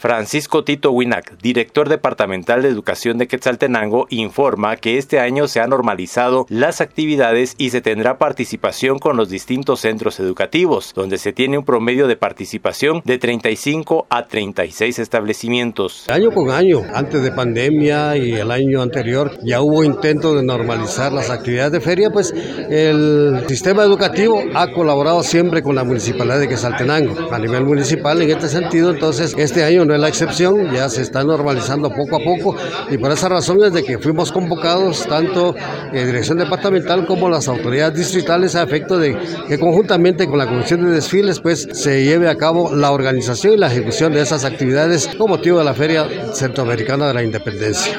Francisco Tito Winac, director departamental de educación de Quetzaltenango, informa que este año se han normalizado las actividades y se tendrá participación con los distintos centros educativos, donde se tiene un promedio de participación de 35 a 36 establecimientos. Año con año, antes de pandemia y el año anterior, ya hubo intentos de normalizar las actividades de feria, pues el sistema educativo ha colaborado siempre con la municipalidad de Quetzaltenango. A nivel municipal, en este sentido, entonces, este año no es la excepción, ya se está normalizando poco a poco y por esa razón es de que fuimos convocados tanto en dirección departamental como las autoridades distritales a efecto de que conjuntamente con la Comisión de Desfiles pues se lleve a cabo la organización y la ejecución de esas actividades con motivo de la Feria Centroamericana de la Independencia.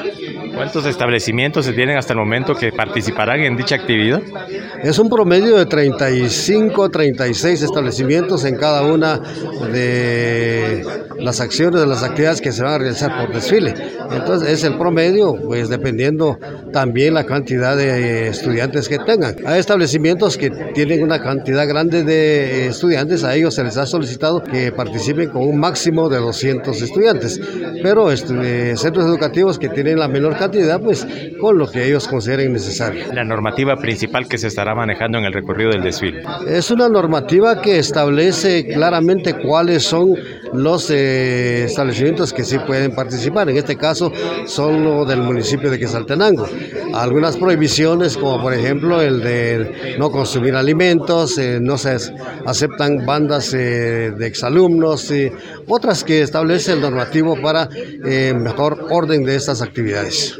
¿Cuántos establecimientos se tienen hasta el momento que participarán en dicha actividad? Es un promedio de 35, 36 establecimientos en cada una de las acciones, de las actividades que se van a realizar por desfile. Entonces es el promedio, pues dependiendo también la cantidad de estudiantes que tengan. Hay establecimientos que tienen una cantidad grande de estudiantes, a ellos se les ha solicitado que participen con un máximo de 200 estudiantes, pero este, centros educativos que tienen la menor cantidad, pues con lo que ellos consideren necesario. La normativa principal que se estará manejando en el recorrido del desfile. Es una normativa que establece claramente cuáles son los eh, establecimientos que sí pueden participar. En este caso son los del municipio de Quesaltenango. Algunas prohibiciones, como por ejemplo el de no consumir alimentos, eh, no se aceptan bandas eh, de exalumnos, y otras que establece el normativo para mejor orden de estas actividades.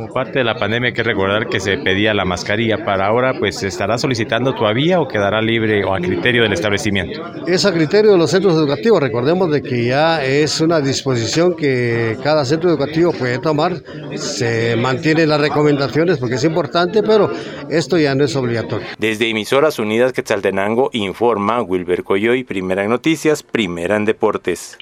Como parte de la pandemia hay que recordar que se pedía la mascarilla. Para ahora, pues, ¿se estará solicitando todavía o quedará libre o a criterio del establecimiento? Es a criterio de los centros educativos. Recordemos de que ya es una disposición que cada centro educativo puede tomar. Se mantienen las recomendaciones porque es importante, pero esto ya no es obligatorio. Desde Emisoras Unidas Quetzaltenango informa Wilber Coyoy, primera en noticias, primera en deportes.